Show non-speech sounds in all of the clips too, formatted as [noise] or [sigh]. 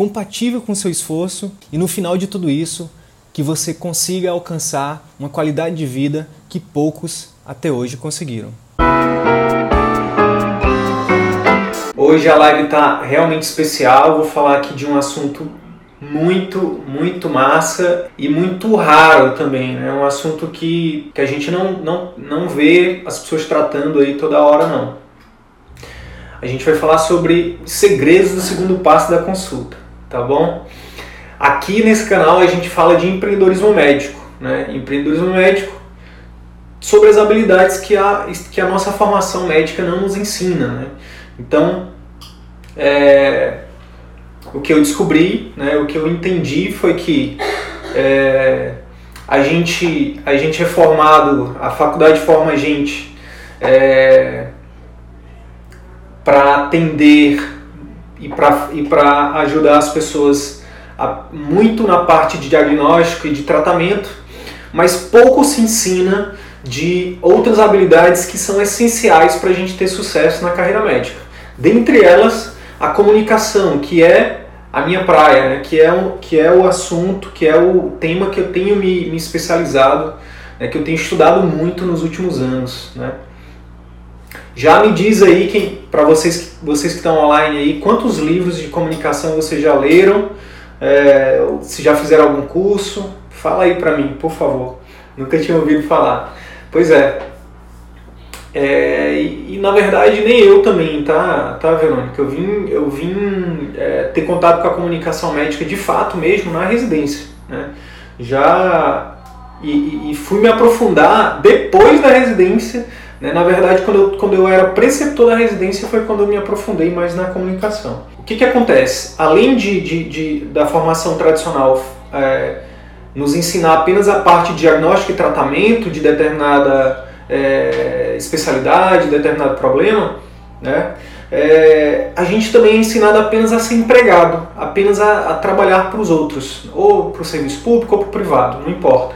compatível com o seu esforço e no final de tudo isso, que você consiga alcançar uma qualidade de vida que poucos até hoje conseguiram. Hoje a live está realmente especial. Vou falar aqui de um assunto muito, muito massa e muito raro também. É né? um assunto que, que a gente não, não, não vê as pessoas tratando aí toda hora, não. A gente vai falar sobre segredos do segundo passo da consulta tá bom? Aqui nesse canal a gente fala de empreendedorismo médico, né? Empreendedorismo médico sobre as habilidades que a, que a nossa formação médica não nos ensina, né? Então, é, o que eu descobri, né, o que eu entendi foi que é, a, gente, a gente é formado, a faculdade forma a gente é, para atender e para ajudar as pessoas a, muito na parte de diagnóstico e de tratamento, mas pouco se ensina de outras habilidades que são essenciais para a gente ter sucesso na carreira médica. Dentre elas, a comunicação, que é a minha praia, né? que, é um, que é o assunto, que é o tema que eu tenho me, me especializado, né? que eu tenho estudado muito nos últimos anos. Né? Já me diz aí, quem, para vocês, vocês que estão online aí, quantos livros de comunicação vocês já leram? É, se já fizeram algum curso? Fala aí para mim, por favor. Nunca tinha ouvido falar. Pois é. é e, e, na verdade nem eu também, tá, tá Verônica? Eu vim, eu vim é, ter contato com a comunicação médica de fato mesmo na residência. Né? Já e, e fui me aprofundar depois da residência? Na verdade, quando eu, quando eu era preceptor da residência foi quando eu me aprofundei mais na comunicação. O que, que acontece? Além de, de, de da formação tradicional é, nos ensinar apenas a parte de diagnóstico e tratamento de determinada é, especialidade, determinado problema, né? É, a gente também é ensinado apenas a ser empregado, apenas a, a trabalhar para os outros, ou para o serviço público ou para o privado, não importa.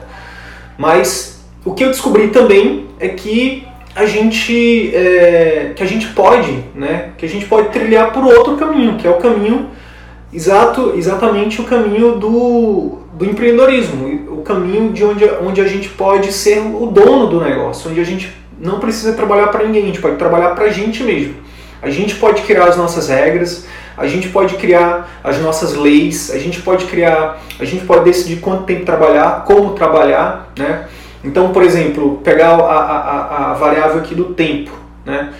Mas o que eu descobri também é que a gente é, que a gente pode, né, que a gente pode trilhar por outro caminho, que é o caminho exato, exatamente o caminho do, do empreendedorismo, o caminho de onde, onde a gente pode ser o dono do negócio, onde a gente não precisa trabalhar para ninguém, a gente pode trabalhar para a gente mesmo. A gente pode criar as nossas regras, a gente pode criar as nossas leis, a gente pode criar, a gente pode decidir quanto tempo trabalhar, como trabalhar, né? Então, por exemplo, pegar a, a, a variável aqui do tempo. Né?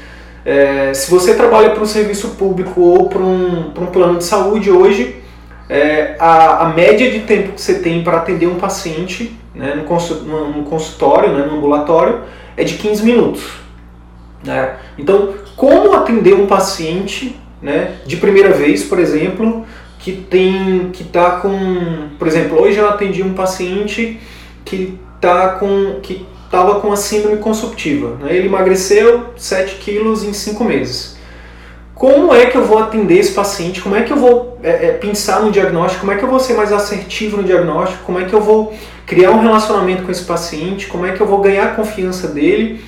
É, se você trabalha para um serviço público ou para um, um plano de saúde hoje, é, a, a, média de tempo que você tem para atender um paciente né, no, no consultório, né, no ambulatório, é de 15 minutos. Né? Então, como atender um paciente né, de primeira vez, por exemplo, que tem que está com, por exemplo, hoje eu atendi um paciente que tá com que estava com a síndrome consumptiva. Né? Ele emagreceu 7 quilos em 5 meses. Como é que eu vou atender esse paciente? Como é que eu vou é, é, pensar no diagnóstico? Como é que eu vou ser mais assertivo no diagnóstico? Como é que eu vou criar um relacionamento com esse paciente? Como é que eu vou ganhar a confiança dele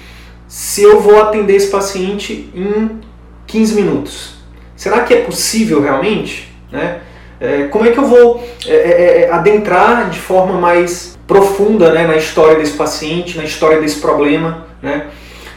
se eu vou atender esse paciente em 15 minutos? Será que é possível realmente? Né? É, como é que eu vou é, é, é adentrar de forma mais profunda né, na história desse paciente, na história desse problema. Né?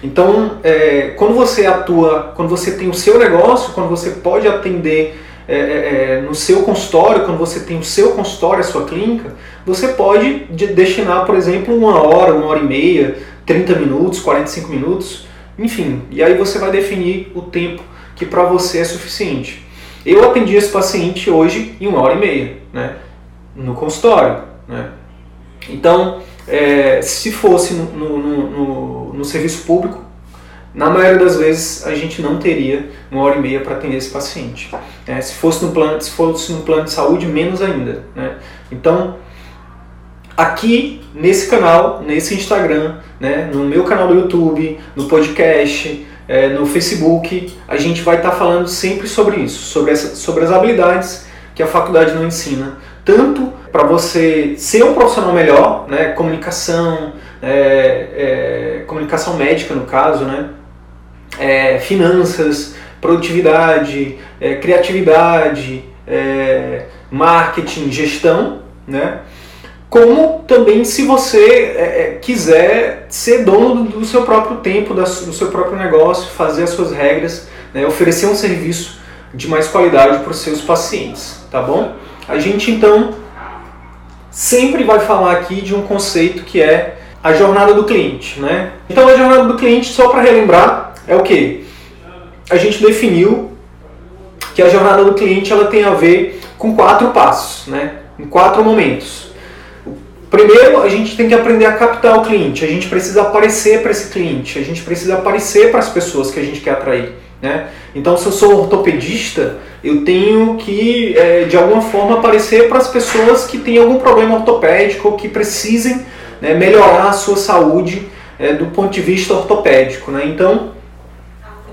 Então, é, quando você atua, quando você tem o seu negócio, quando você pode atender é, é, é no seu consultório, quando você tem o seu consultório, a sua clínica, você pode destinar, por exemplo, uma hora, uma hora e meia, 30 minutos, 45 minutos, enfim, e aí você vai definir o tempo que para você é suficiente. Eu atendi esse paciente hoje em uma hora e meia, né, no consultório, né, então, é, se fosse no, no, no, no, serviço público, na maioria das vezes a gente não teria uma hora e meia para atender esse paciente. É, se, fosse no plano, se fosse no plano de saúde, menos ainda. Né? Então, aqui nesse canal, nesse Instagram, né, no meu canal do YouTube, no podcast, é, no Facebook, a gente vai estar tá falando sempre sobre isso, sobre, essa, sobre as habilidades que a faculdade não ensina, tanto para você ser um profissional melhor, né, comunicação, é, é, comunicação médica no caso, né, é, finanças, produtividade, é, criatividade, é, marketing, gestão, né, como também se você é, é, quiser ser dono do, seu próprio tempo, do seu próprio negócio, fazer as suas regras, né, oferecer um serviço de mais qualidade para os seus pacientes, tá bom? A gente então sempre vai falar aqui de um conceito que é a jornada do cliente, né? Então a jornada do cliente, só para relembrar, é o que? A gente definiu que a jornada do cliente ela tem a ver com quatro passos, né? Em quatro momentos. Primeiro, a gente tem que aprender a captar o cliente. A gente precisa aparecer para esse cliente. A gente precisa aparecer para as pessoas que a gente quer atrair. Né? Então, se eu sou ortopedista, eu tenho que, é, de alguma forma, aparecer para as pessoas que têm algum problema ortopédico ou que precisem né, melhorar a sua saúde é, do ponto de vista ortopédico. Né? Então,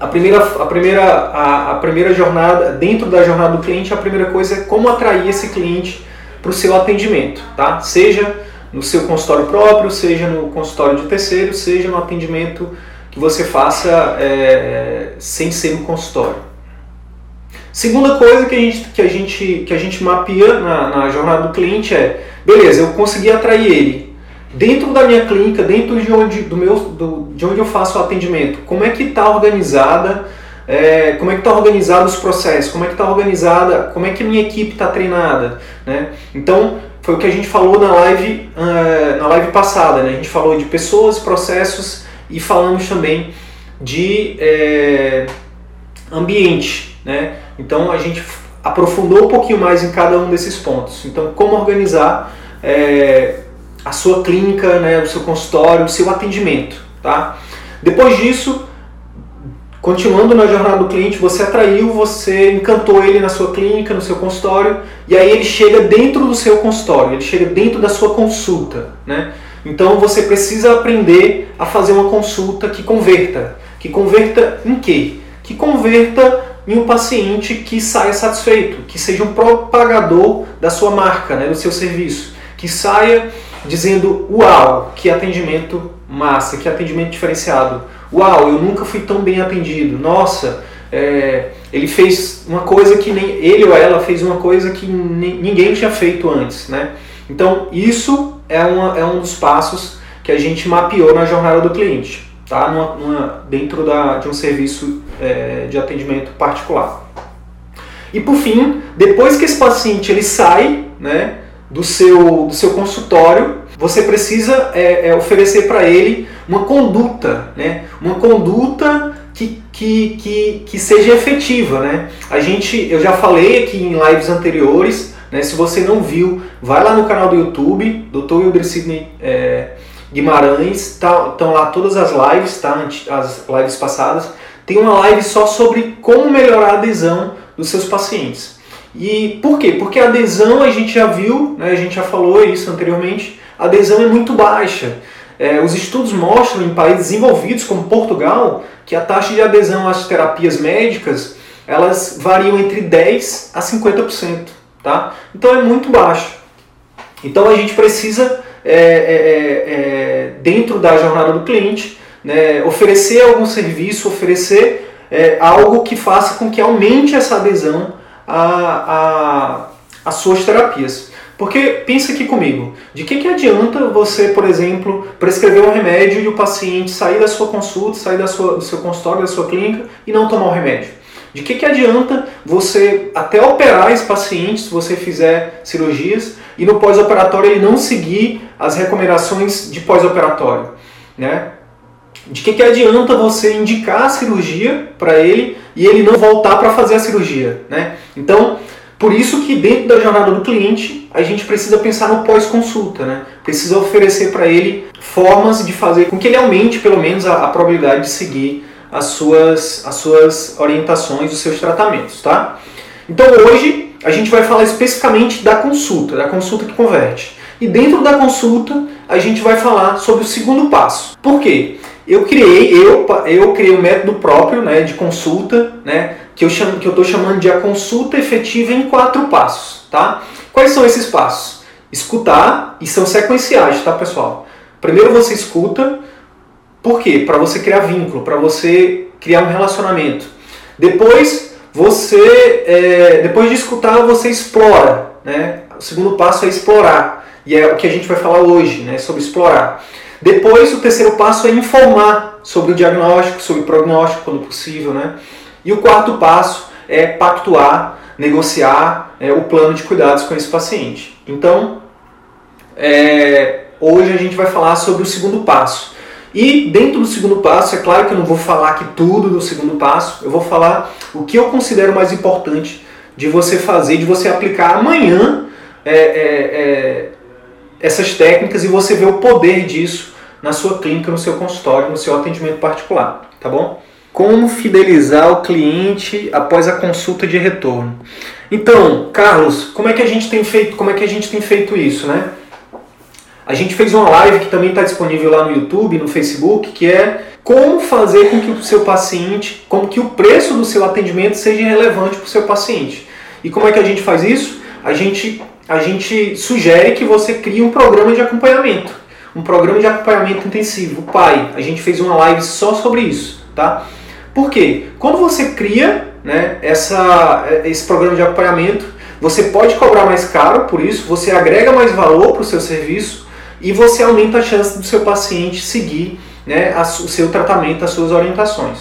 a primeira, a, primeira, a, a primeira jornada, dentro da jornada do cliente, a primeira coisa é como atrair esse cliente para o seu atendimento, tá? Seja no seu consultório próprio, seja no consultório de terceiro, seja no atendimento que você faça é, sem ser no consultório. Segunda coisa que a gente, que a gente, que a gente mapeia na, na jornada do cliente é, beleza, eu consegui atrair ele dentro da minha clínica, dentro de onde, do meu, do, de onde eu faço o atendimento, como é que está organizada, é, como é que está organizado os processos, como é que está organizada, como é que a minha equipe está treinada, né? Então, foi o que a gente falou na live, uh, na live passada. Né? A gente falou de pessoas, processos e falamos também de é, ambiente. Né? Então a gente aprofundou um pouquinho mais em cada um desses pontos. Então, como organizar é, a sua clínica, né, o seu consultório, o seu atendimento. Tá? Depois disso, Continuando na jornada do cliente, você atraiu, você encantou ele na sua clínica, no seu consultório, e aí ele chega dentro do seu consultório, ele chega dentro da sua consulta, né? Então você precisa aprender a fazer uma consulta que converta. Que converta em quê? Que converta em um paciente que saia satisfeito, que seja um propagador da sua marca, né, do seu serviço, que saia dizendo: Uau, que atendimento massa, que atendimento diferenciado Uau, eu nunca fui tão bem atendido. Nossa, é, ele fez uma coisa que nem ele ou ela fez uma coisa que ninguém tinha feito antes, né? Então isso é, uma, é um dos passos que a gente mapeou na jornada do cliente, tá? Numa, numa, dentro da, de um serviço é, de atendimento particular. E por fim, depois que esse paciente ele sai, né, do seu, do seu consultório, você precisa é, é, oferecer para ele uma conduta, né? uma conduta que, que, que, que seja efetiva. Né? A gente, eu já falei aqui em lives anteriores, né? se você não viu, vai lá no canal do YouTube, Dr. Wilder Sidney é, Guimarães, estão tá, lá todas as lives, tá? as lives passadas. Tem uma live só sobre como melhorar a adesão dos seus pacientes. E por quê? Porque a adesão a gente já viu, né, a gente já falou isso anteriormente, a adesão é muito baixa. É, os estudos mostram em países desenvolvidos como Portugal que a taxa de adesão às terapias médicas elas variam entre 10 a 50%, tá? Então é muito baixo. Então a gente precisa é, é, é, é dentro da jornada do cliente né, oferecer algum serviço, oferecer é, algo que faça com que aumente essa adesão às suas terapias. Porque pensa aqui comigo, de que, que adianta você, por exemplo, prescrever um remédio e o paciente sair da sua consulta, sair da sua, do seu consultório, da sua clínica e não tomar o remédio? De que, que adianta você até operar esse paciente, se você fizer cirurgias, e no pós-operatório ele não seguir as recomendações de pós-operatório? Né? De que, que adianta você indicar a cirurgia para ele e ele não voltar para fazer a cirurgia? Né? Então, por isso que dentro da jornada do cliente, a gente precisa pensar no pós-consulta, né? Precisa oferecer para ele formas de fazer com que ele aumente pelo menos a, a probabilidade de seguir as suas, as suas orientações, os seus tratamentos, tá? Então hoje a gente vai falar especificamente da consulta, da consulta que converte. E dentro da consulta a gente vai falar sobre o segundo passo. Por quê? Eu criei, eu, eu criei um método próprio né, de consulta, né, que eu chamo, que eu estou chamando de a consulta efetiva em quatro passos, tá? Quais são esses passos? Escutar e são sequenciais, tá, pessoal? Primeiro você escuta, por quê? Para você criar vínculo, para você criar um relacionamento. Depois você, é, depois de escutar, você explora, né? O segundo passo é explorar e é o que a gente vai falar hoje, né? Sobre explorar. Depois o terceiro passo é informar sobre o diagnóstico, sobre o prognóstico, quando possível, né? E o quarto passo é pactuar, negociar é, o plano de cuidados com esse paciente. Então, é, hoje a gente vai falar sobre o segundo passo. E dentro do segundo passo, é claro que eu não vou falar aqui tudo do segundo passo, eu vou falar o que eu considero mais importante de você fazer, de você aplicar amanhã é, é, é essas técnicas e você ver o poder disso na sua clínica, no seu consultório, no seu atendimento particular, tá bom? Como fidelizar o cliente após a consulta de retorno? Então, Carlos, como é que a gente tem feito, como é que a gente tem feito isso, né? A gente fez uma live que também está disponível lá no YouTube, no Facebook, que é como fazer com que o seu paciente, como que o preço do seu atendimento seja relevante para o seu paciente. E como é que a gente faz isso? A gente, a gente sugere que você crie um programa de acompanhamento, um programa de acompanhamento intensivo, o PAI. A gente fez uma live só sobre isso, tá? Por quê? Quando você cria né, essa, esse programa de acompanhamento, você pode cobrar mais caro por isso, você agrega mais valor para o seu serviço e você aumenta a chance do seu paciente seguir né, a, o seu tratamento, as suas orientações.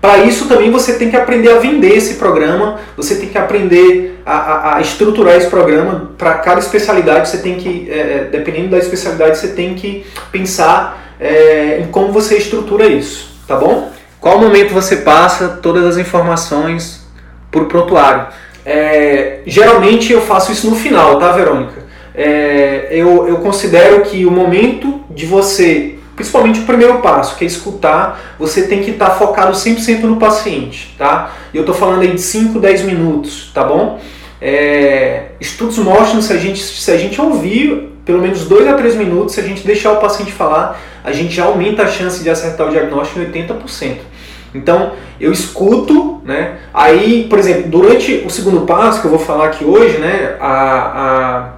Para isso também você tem que aprender a vender esse programa, você tem que aprender a, a, a estruturar esse programa. Para cada especialidade você tem que, é, dependendo da especialidade, você tem que pensar é, em como você estrutura isso tá bom? Qual momento você passa todas as informações para o prontuário? É, geralmente eu faço isso no final, tá, Verônica? É, eu, eu considero que o momento de você, principalmente o primeiro passo, que é escutar, você tem que estar tá focado 100% no paciente, tá? E eu estou falando aí de 5, 10 minutos, tá bom? É, estudos mostram se a gente, se a gente ouvir pelo menos 2 a 3 minutos, se a gente deixar o paciente falar, a gente já aumenta a chance de acertar o diagnóstico em 80%. Então, eu escuto, né? Aí, por exemplo, durante o segundo passo que eu vou falar aqui hoje, né? A,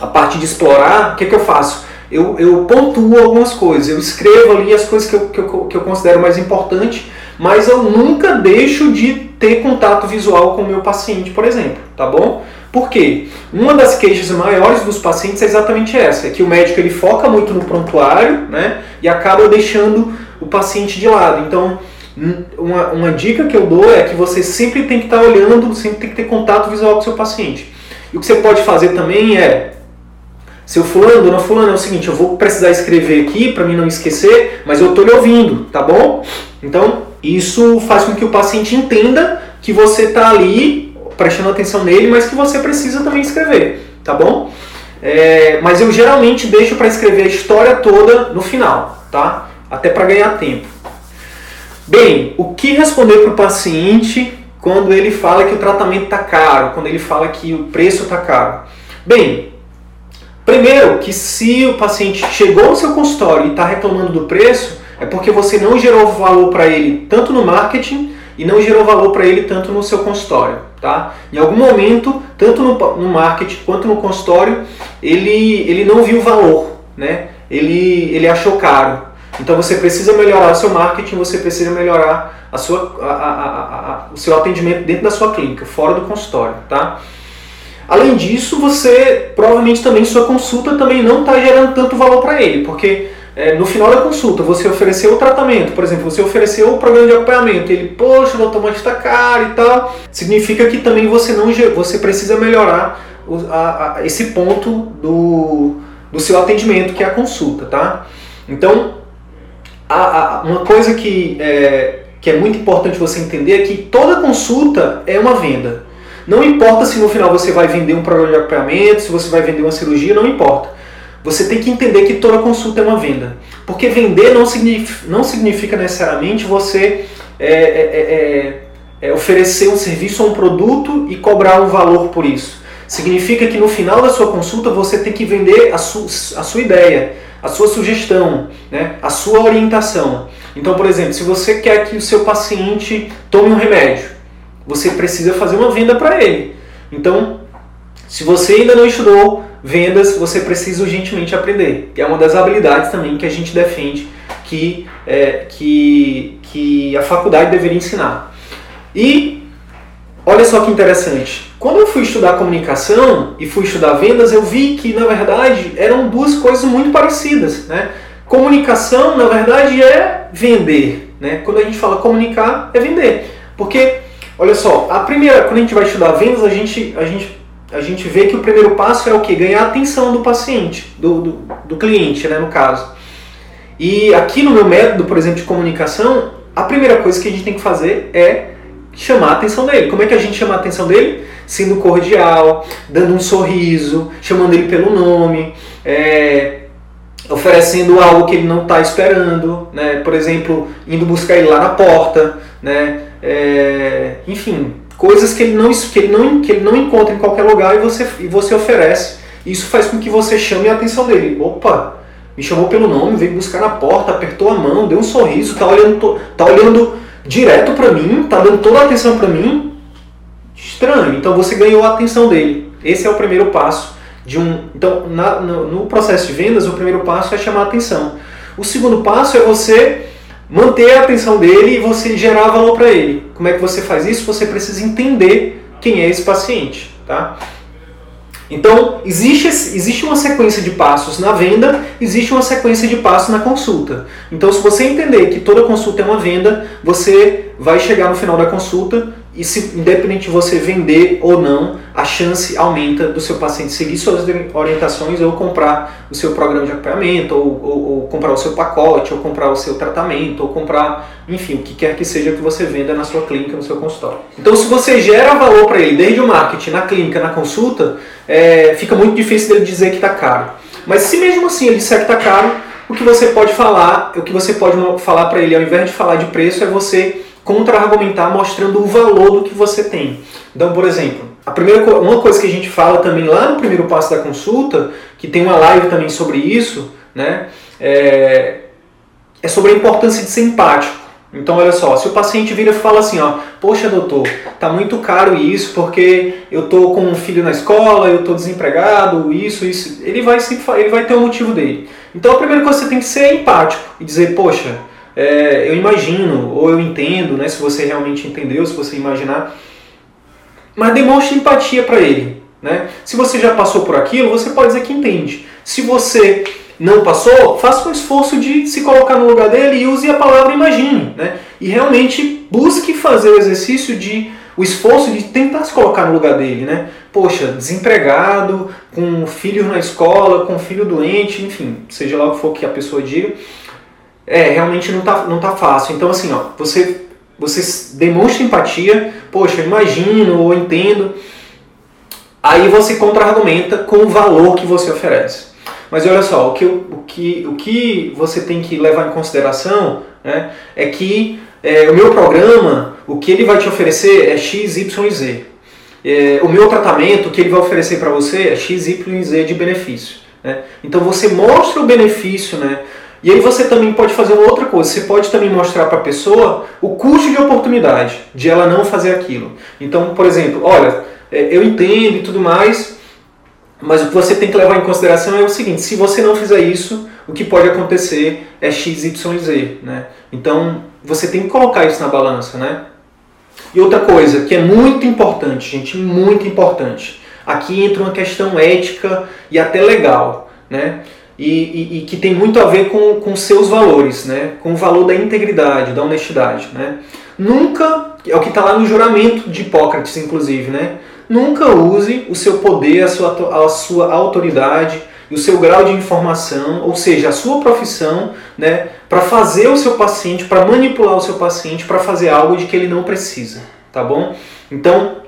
a, a parte de explorar, o que, que eu faço? Eu, eu pontuo algumas coisas, eu escrevo ali as coisas que eu, que eu, que eu considero mais importantes, mas eu nunca deixo de ter contato visual com o meu paciente, por exemplo, tá bom? Por quê? Uma das queixas maiores dos pacientes é exatamente essa, é que o médico ele foca muito no prontuário né, e acaba deixando o paciente de lado. Então, uma, uma dica que eu dou é que você sempre tem que estar olhando, sempre tem que ter contato visual com o seu paciente. E o que você pode fazer também é, seu fulano, dona fulano, é o seguinte, eu vou precisar escrever aqui para mim não esquecer, mas eu estou lhe ouvindo, tá bom? Então, isso faz com que o paciente entenda que você está ali prestando atenção nele, mas que você precisa também escrever, tá bom? É, mas eu geralmente deixo para escrever a história toda no final, tá? Até para ganhar tempo. Bem, o que responder para o paciente quando ele fala que o tratamento está caro, quando ele fala que o preço está caro? Bem, primeiro que se o paciente chegou ao seu consultório e está reclamando do preço, é porque você não gerou valor para ele tanto no marketing e não gerou valor para ele tanto no seu consultório. Tá? Em algum momento, tanto no, no marketing quanto no consultório, ele, ele não viu valor, né? ele, ele achou caro. Então você precisa melhorar o seu marketing, você precisa melhorar a sua, a, a, a, o seu atendimento dentro da sua clínica, fora do consultório. Tá? Além disso, você provavelmente também sua consulta também não está gerando tanto valor para ele, porque é, no final da consulta, você ofereceu o tratamento, por exemplo, você ofereceu o programa de acompanhamento, ele, poxa, doutor, mas está caro e tal, significa que também você não você precisa melhorar o, a, a, esse ponto do, do seu atendimento, que é a consulta, tá? Então, a, uma coisa que é, que é muito importante você entender é que toda consulta é uma venda. Não importa se no final você vai vender um programa de acompanhamento, se você vai vender uma cirurgia, não importa. Você tem que entender que toda consulta é uma venda. Porque vender não significa, não significa necessariamente você é, é, é, é, é oferecer um serviço ou um produto e cobrar um valor por isso. Significa que no final da sua consulta você tem que vender a, su, a sua ideia, a sua sugestão, né, a sua orientação. Então, por exemplo, se você quer que o seu paciente tome um remédio, você precisa fazer uma venda para ele. Então, se você ainda não estudou vendas, você precisa urgentemente aprender. E é uma das habilidades também que a gente defende que, é, que, que a faculdade deveria ensinar. E olha só que interessante. Quando eu fui estudar comunicação e fui estudar vendas, eu vi que na verdade eram duas coisas muito parecidas. Né? Comunicação, na verdade, é vender. Né? Quando a gente fala comunicar, é vender. Porque, olha só, a primeira, quando a gente vai estudar vendas, a gente, a gente a gente vê que o primeiro passo é o que? Ganhar a atenção do paciente, do, do, do, cliente, né, no caso. E aqui no meu método, por exemplo, de comunicação, a primeira coisa que a gente tem que fazer é chamar a atenção dele. Como é que a gente chama a atenção dele? Sendo cordial, dando um sorriso, chamando ele pelo nome, é, oferecendo algo que ele não está esperando, né? por exemplo, indo buscar ele lá na porta, né? É, enfim, coisas que ele não, que ele não, que ele não encontra em qualquer lugar e você, e você oferece. Isso faz com que você chame a atenção dele. Opa, me chamou pelo nome, veio buscar na porta, apertou a mão, deu um sorriso, tá olhando, tá olhando direto para mim, tá dando toda a atenção para mim. Estranho. Então você ganhou a atenção dele. Esse é o primeiro passo de um. Então, na, no, no processo de vendas, o primeiro passo é chamar a atenção. O segundo passo é você manter a atenção dele e você gerar valor para ele. Como é que você faz isso? Você precisa entender quem é esse paciente, tá? Então, existe, existe uma sequência de passos na venda, existe uma sequência de passos na consulta. Então, se você entender que toda consulta é uma venda, você vai chegar no final da consulta e se independente de você vender ou não, a chance aumenta do seu paciente seguir suas orientações ou comprar o seu programa de acompanhamento, ou, ou, ou, comprar o seu pacote, ou comprar o seu tratamento, ou comprar, enfim, o que quer que seja que você venda na sua clínica, no seu consultório. Então, se você gera valor para ele desde o marketing, na clínica, na consulta, é, fica muito difícil dele dizer que está caro. Mas se mesmo assim ele disser que está caro, o que você pode falar, o que você pode falar para ele, ao invés de falar de preço, é você contra-argumentar mostrando o valor do que você tem. Então, por exemplo, a primeira uma coisa que a gente fala também lá no primeiro passo da consulta, que tem uma live também sobre isso, né, é, é sobre a importância de ser empático. Então, olha só, se o paciente vira e fala assim, ó, poxa doutor, tá muito caro isso porque eu tô com um filho na escola, eu tô desempregado, isso, isso, ele vai ele vai ter o um motivo dele. Então, a primeira coisa que você tem que ser empático e dizer, poxa, é, eu imagino, ou eu entendo, né, se você realmente entendeu, se você imaginar, mas demonstre empatia para ele. Né? Se você já passou por aquilo, você pode dizer que entende. Se você não passou, faça um esforço de se colocar no lugar dele e use a palavra imagine. Né? E realmente busque fazer o exercício de o esforço de tentar se colocar no lugar dele, né? Poxa, desempregado, com filho na escola, com filho doente, enfim, seja lá o que for que a pessoa diga, é, realmente não tá, não tá fácil. Então, assim, ó, você, você demonstra empatia, poxa, eu imagino ou entendo, aí você contra-argumenta com o valor que você oferece. Mas olha só, o que, o que, o que você tem que levar em consideração né, é que é, o meu programa, o que ele vai te oferecer é X, Y Z. É, o meu tratamento, o que ele vai oferecer para você é X, Y Z de benefício. Né? Então você mostra o benefício, né? E aí você também pode fazer uma outra coisa, você pode também mostrar para a pessoa o custo de oportunidade de ela não fazer aquilo. Então, por exemplo, olha, é, eu entendo e tudo mais, mas o que você tem que levar em consideração é o seguinte, se você não fizer isso, o que pode acontecer é x, y, z, né? Então, você tem que colocar isso na balança, né? E outra coisa que é muito importante, gente, muito importante. Aqui entra uma questão ética e até legal, né? E, e, e, que tem muito a ver com, com seus valores, né? com o valor da integridade, da honestidade. Né? Nunca, é o que está lá no juramento de Hipócrates, inclusive, né? nunca use o seu poder, a sua, a sua autoridade e o seu grau de informação, ou seja, a sua profissão, né, para fazer o seu paciente, para manipular o seu paciente, para fazer algo de que ele não precisa, tá bom? Então,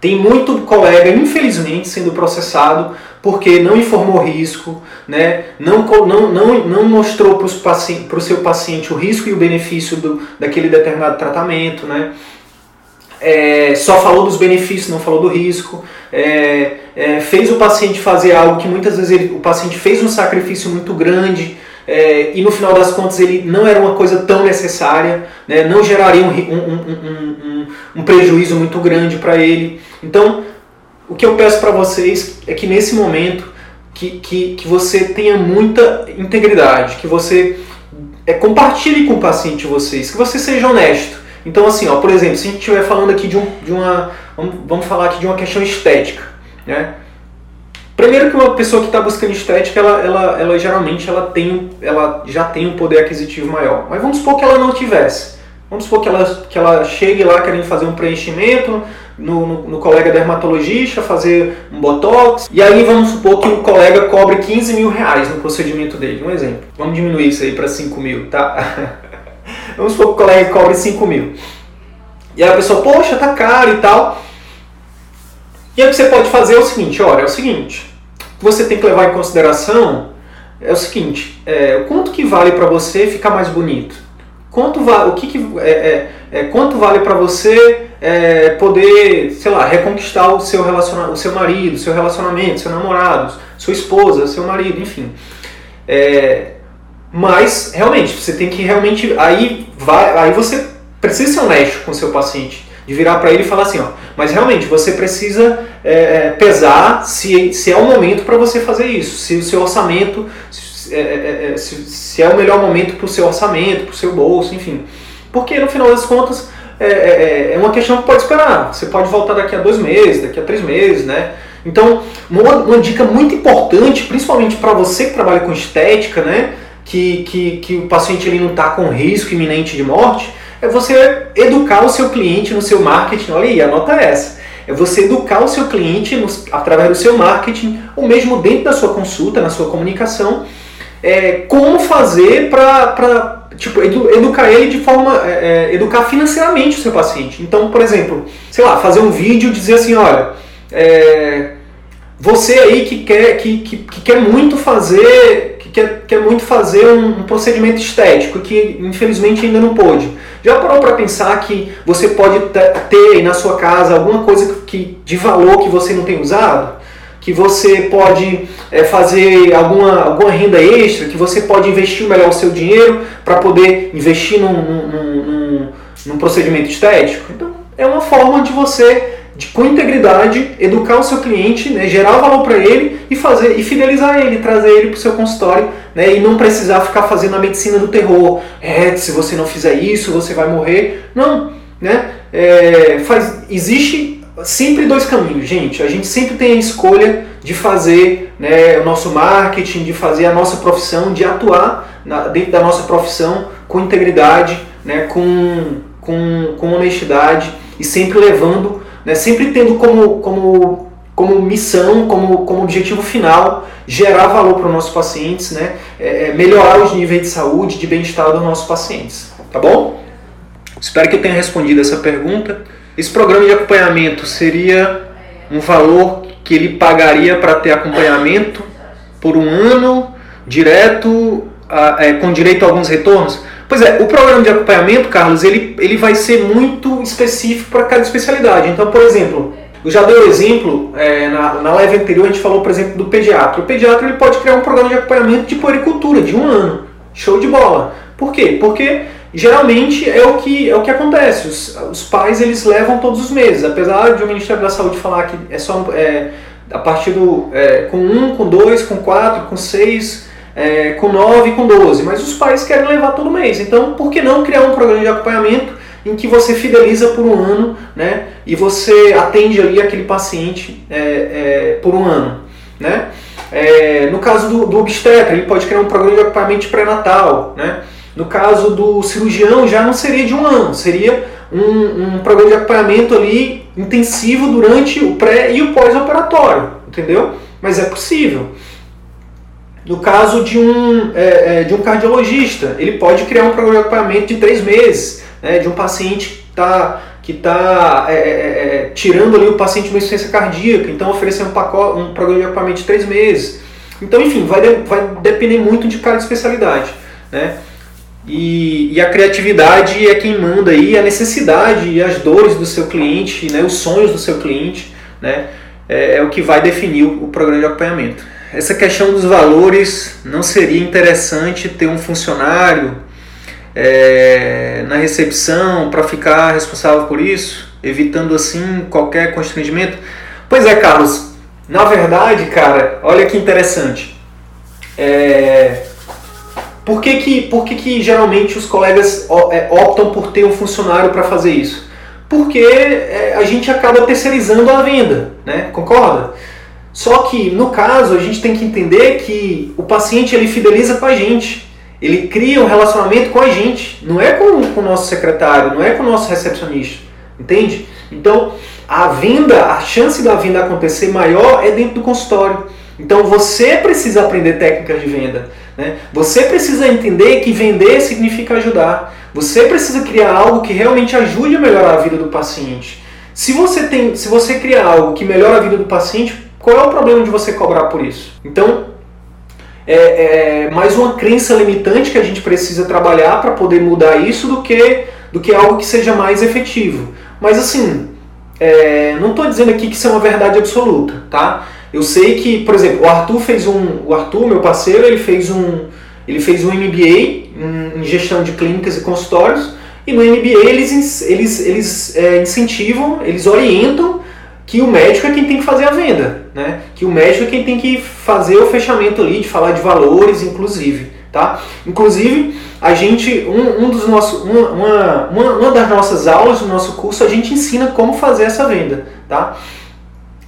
Tem muito colega, infelizmente, sendo processado porque não informou risco, né? não, não, não, não mostrou para o seu paciente o risco e o benefício do, daquele determinado tratamento, né? É, só falou dos benefícios, não falou do risco, é, é, fez o paciente fazer algo que muitas vezes ele, o paciente fez um sacrifício muito grande é, e no final das contas ele não era uma coisa tão necessária, né? não geraria um, um, um, um prejuízo muito grande para ele. Então, o que eu peço para vocês é que nesse momento que, que, que você tenha muita integridade, que você é, compartilhe com o paciente vocês, que você seja honesto. Então, assim, ó, por exemplo, se a gente estiver falando aqui de, um, de uma. Vamos, vamos falar aqui de uma questão estética. Né? Primeiro que uma pessoa que está buscando estética, ela, ela, ela geralmente ela tem, ela já tem um poder aquisitivo maior. Mas vamos supor que ela não tivesse. Vamos supor que ela, que ela chegue lá querendo fazer um preenchimento, no, no, no, colega dermatologista, fazer um botox, e aí vamos supor que o colega cobre 15 mil reais no procedimento dele, um exemplo. Vamos diminuir isso aí para 5 mil, tá? [laughs] vamos supor que o colega cobre 5 mil. E aí a pessoa, poxa, tá caro e tal. E aí o que você pode fazer é o seguinte, olha, é o seguinte, o que você tem que levar em consideração é o seguinte, é, quanto que vale para você ficar mais bonito? Quanto vale, o que, que é, é, é quanto vale para você é, poder, sei lá, reconquistar o seu relaciona o seu marido, seu relacionamento, seu namorado, sua esposa, seu marido, enfim. É, mas realmente você tem que realmente aí vai, aí você precisa ser honesto com o seu paciente, de virar para ele e falar assim, ó, mas realmente você precisa é, é pesar se, se é o momento para você fazer isso, se o seu orçamento é, é, é, se, se, é o melhor momento para o seu orçamento, para o seu bolso, enfim. Porque no final das contas é, é, é, uma questão que pode esperar. Você pode voltar daqui a dois meses, daqui a três meses, né? Então, uma, uma dica muito importante, principalmente para você que trabalha com estética, né? Que, que, que o paciente ele não está com risco iminente de morte, é você educar o seu cliente no seu marketing. Olha aí, anota essa é você educar o seu cliente no, através do seu marketing, ou mesmo dentro da sua consulta, na sua comunicação, é, como fazer para tipo, edu, educar ele de forma. É, é, educar financeiramente o seu paciente. Então, por exemplo, sei lá, fazer um vídeo dizer assim, olha. É, você aí que quer, que, que, que, quer muito fazer quer, quer muito fazer um, um procedimento estético que infelizmente ainda não pôde. Já parou para pensar que você pode ter na sua casa alguma coisa que, de valor que você não tem usado? que você pode é, fazer alguma, alguma renda extra, que você pode investir melhor o seu dinheiro para poder investir num, num, num, num, procedimento estético. Então, é uma forma de você, de, com integridade, educar o seu cliente, né, gerar valor para ele e fazer e fidelizar ele, trazer ele para o seu consultório né, e não precisar ficar fazendo a medicina do terror. É, se você não fizer isso, você vai morrer. Não, né? É, faz, existe sempre dois caminhos, gente. A gente sempre tem a escolha de fazer né, o nosso marketing, de fazer a nossa profissão, de atuar na, dentro da nossa profissão com integridade, né, com, com, com honestidade e sempre levando, né, sempre tendo como, como, como missão, como, como objetivo final gerar valor para os nossos pacientes, né, é, é, melhorar os níveis de saúde, de bem-estar dos nossos pacientes. Tá bom? Espero que eu tenha respondido essa pergunta. Esse programa de acompanhamento seria um valor que ele pagaria para ter acompanhamento por um ano, direto, é, com direito a alguns retornos? Pois é, o programa de acompanhamento, Carlos, ele, ele vai ser muito específico para cada especialidade. Então, por exemplo, eu já dei o um exemplo, é, na, na live anterior a gente falou, por exemplo, do pediatra. O pediatra ele pode criar um programa de acompanhamento de puericultura, de um ano. Show de bola. Por quê? Porque geralmente é o que, é o que acontece. Os, os pais eles levam todos os meses, apesar de o Ministério da Saúde falar que é só é, a partir do é, com um, com dois, com quatro, com seis, é, com nove, com doze. Mas os pais querem levar todo mês. Então, por que não criar um programa de acompanhamento em que você fideliza por um ano, né? E você atende ali aquele paciente é, é, por um ano, né? É, no caso do, do obstetra, ele pode criar um programa de acompanhamento pré-natal, né? No caso do cirurgião, já não seria de um ano, seria um, um programa de acompanhamento ali intensivo durante o pré e o pós-operatório, entendeu? Mas é possível. No caso de um, é, é, de um cardiologista, ele pode criar um programa de acompanhamento de três meses, né, de um paciente que, tá, que está é, é, é, tirando ali o paciente de uma insuficiência cardíaca, então oferecer um, pacote, um programa de acompanhamento de três meses. Então, enfim, vai, de, vai depender muito de cada especialidade. Né? E, e, a criatividade é quem manda aí, a necessidade e as dores do seu cliente, né, os sonhos do seu cliente, né, é, é o que vai definir o, o programa de acompanhamento. Essa questão dos valores, não seria interessante ter um funcionário é, na recepção para ficar responsável por isso, evitando assim qualquer constrangimento? Pois é, Carlos. Na verdade, cara, olha que interessante. É, por que, que, por que, que geralmente os colegas é, optam por ter um funcionário para fazer isso? Porque é, a gente acaba terceirizando a venda, né? Concorda? Só que no caso a gente tem que entender que o paciente ele fideliza com a gente. Ele cria um relacionamento com a gente, não é com, com o nosso secretário, não é com o nosso recepcionista, entende? Então, a venda, a chance da venda acontecer maior é dentro do consultório. Então, você precisa aprender técnicas de venda. Né? Você precisa entender que vender significa ajudar. Você precisa criar algo que realmente ajude a melhorar a vida do paciente. Se você, tem, se você criar algo que melhora a vida do paciente, qual é o problema de você cobrar por isso? Então, é, é mais uma crença limitante que a gente precisa trabalhar para poder mudar isso do que, do que algo que seja mais efetivo. Mas assim, é, não estou dizendo aqui que isso é uma verdade absoluta, tá? Eu sei que, por exemplo, o Arthur fez um, o Arthur, meu parceiro, ele fez um, ele fez um MBA em gestão de clínicas e consultórios e no MBA eles, eles, eles é, incentivam, eles orientam que o médico é quem tem que fazer a venda, né? Que o médico é quem tem que fazer o fechamento ali, de falar de valores, inclusive, tá? Inclusive, a gente, um, um dos nossos, uma, uma, uma das nossas aulas do nosso curso, a gente ensina como fazer essa venda, tá?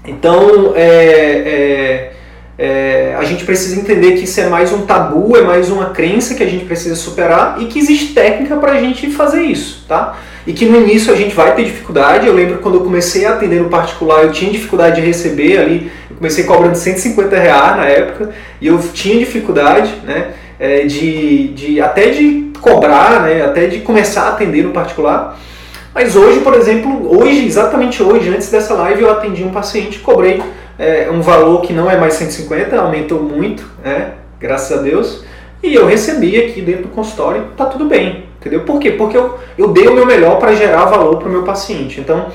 Então, é, é, é, a gente precisa entender que isso é mais um tabu, é mais uma crença que a gente precisa superar e que existe técnica para a gente fazer isso, tá? E que no início a gente vai ter dificuldade. Eu lembro quando eu comecei a atender no particular, eu tinha dificuldade de receber ali, eu comecei cobrando 150 reais na época e eu tinha dificuldade, né, é, de, de até de cobrar, né, até de começar a atender no particular. Mas hoje, por exemplo, hoje, exatamente hoje, antes dessa live, eu atendi um paciente, cobrei é, um valor que não é mais 150, aumentou muito, né, graças a Deus, e eu recebi aqui dentro do consultório, tá tudo bem, Entendeu? Por quê? Porque eu, eu dei o meu melhor para gerar valor para o meu paciente. Então,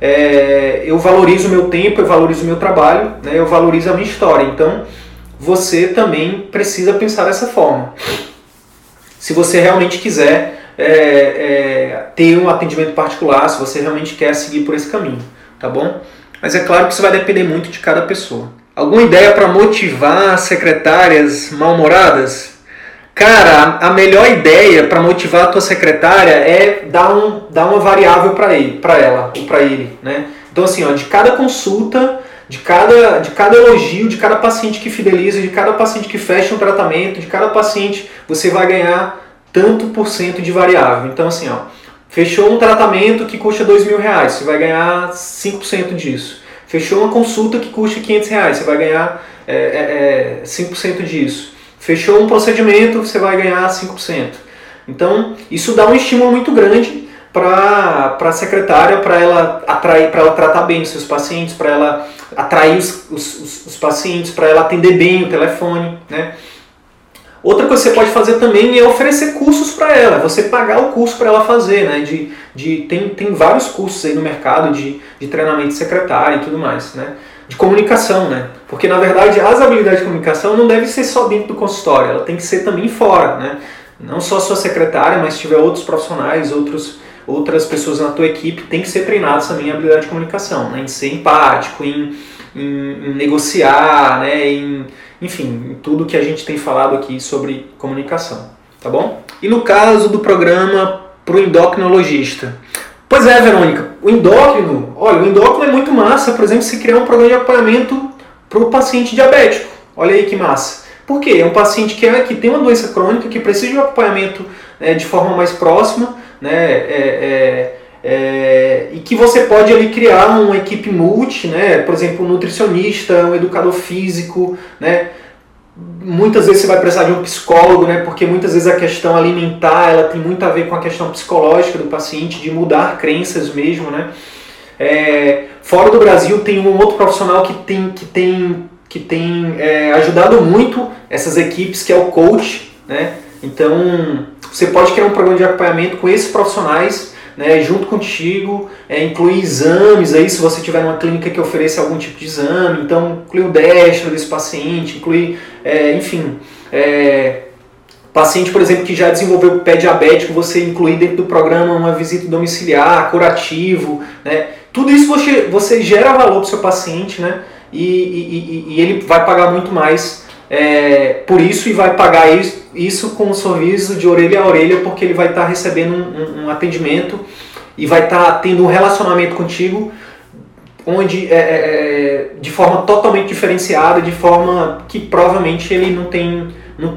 é, eu valorizo o meu tempo, eu valorizo o meu trabalho, né, eu valorizo a minha história. Então, você também precisa pensar dessa forma. Se você realmente quiser é, é, ter um atendimento particular, se você realmente quer seguir por esse caminho, tá bom? Mas é claro que isso vai depender muito de cada pessoa. Alguma ideia para motivar secretárias mal-humoradas? Cara, a melhor ideia para motivar a tua secretária é dar, um, dar uma variável para ele, para ela ou para ele, né? Então assim, ó, de cada consulta, de cada, de cada elogio, de cada paciente que fideliza, de cada paciente que fecha um tratamento, de cada paciente você vai ganhar tanto por cento de variável. Então assim, ó, fechou um tratamento que custa dois mil reais, você vai ganhar 5% disso. Fechou uma consulta que custa 500 reais, você vai ganhar é, é, 5% disso. Fechou um procedimento, você vai ganhar 5%. Então, isso dá um estímulo muito grande para a secretária, para ela atrair, para ela tratar bem os seus pacientes, para ela atrair os, os, os pacientes, para ela atender bem o telefone, né? Outra coisa que você pode fazer também é oferecer cursos para ela, você pagar o curso para ela fazer, né? De, de, tem, tem vários cursos aí no mercado de, de treinamento secretário e tudo mais, né? De comunicação, né? Porque na verdade as habilidades de comunicação não devem ser só dentro do consultório, ela tem que ser também fora, né? Não só a sua secretária, mas se tiver outros profissionais, outros, outras pessoas na tua equipe, tem que ser treinados também em habilidade de comunicação, né? Em ser empático, em, em, em negociar, né? Em, enfim, em tudo que a gente tem falado aqui sobre comunicação, tá bom? E no caso do programa para o endocrinologista, Pois é, Verônica, o endócrino, olha, o endócrino é muito massa, por exemplo, se criar um programa de acompanhamento para o paciente diabético. Olha aí que massa. Por quê? É um paciente que, é, que tem uma doença crônica, que precisa de um acompanhamento né, de forma mais próxima, né, é, é, é, e que você pode ali criar uma equipe multi, né, por exemplo, um nutricionista, um educador físico, né, muitas vezes você vai precisar de um psicólogo, né? Porque muitas vezes a questão alimentar ela tem muito a ver com a questão psicológica do paciente, de mudar crenças mesmo, né? É, fora do Brasil tem um outro profissional que tem que tem que tem é, ajudado muito essas equipes, que é o coach, né? Então você pode criar um programa de acompanhamento com esses profissionais né, junto contigo, é, incluir exames aí, se você tiver uma clínica que ofereça algum tipo de exame, então incluir o destro desse paciente, incluir, é, enfim, é, paciente, por exemplo, que já desenvolveu pé diabético, você incluir dentro do programa uma visita domiciliar, curativo, né, tudo isso você, você gera valor para o seu paciente, né, e, e, e, ele vai pagar muito mais é, por isso e vai pagar isso, isso com um sorriso de orelha a orelha, porque ele vai estar tá recebendo um, um, atendimento e vai estar tá tendo um relacionamento contigo onde é, é, é, de forma totalmente diferenciada, de forma que provavelmente ele não tem,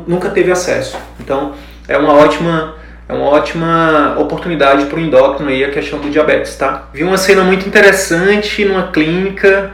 nunca teve acesso. Então é uma ótima é uma ótima oportunidade para o endócrino aí a questão do diabetes, tá? Vi uma cena muito interessante numa clínica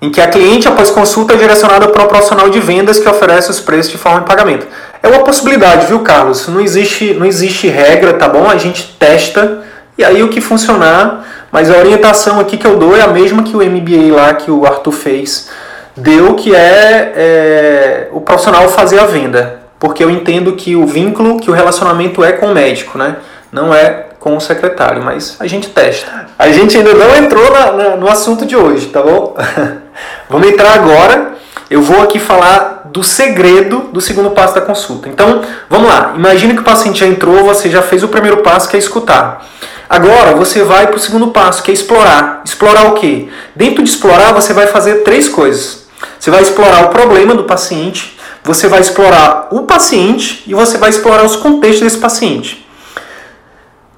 em que a cliente, após consulta, é direcionada para um profissional de vendas que oferece os preços de forma de pagamento. É uma possibilidade, viu, Carlos? Não existe, não existe regra, tá bom? A gente testa e aí o que funcionar, mas a orientação aqui que eu dou é a mesma que o MBA lá que o Arthur fez deu, que é, é o profissional fazer a venda. Porque eu entendo que o vínculo, que o relacionamento é com o médico, né? Não é com o secretário, mas a gente testa. A gente ainda não entrou na, na, no assunto de hoje, tá bom? [laughs] Vamos entrar agora. Eu vou aqui falar do segredo do segundo passo da consulta. Então, vamos lá. Imagina que o paciente já entrou, você já fez o primeiro passo, que é escutar. Agora você vai para o segundo passo, que é explorar. Explorar o quê? Dentro de explorar, você vai fazer três coisas. Você vai explorar o problema do paciente, você vai explorar o paciente e você vai explorar os contextos desse paciente.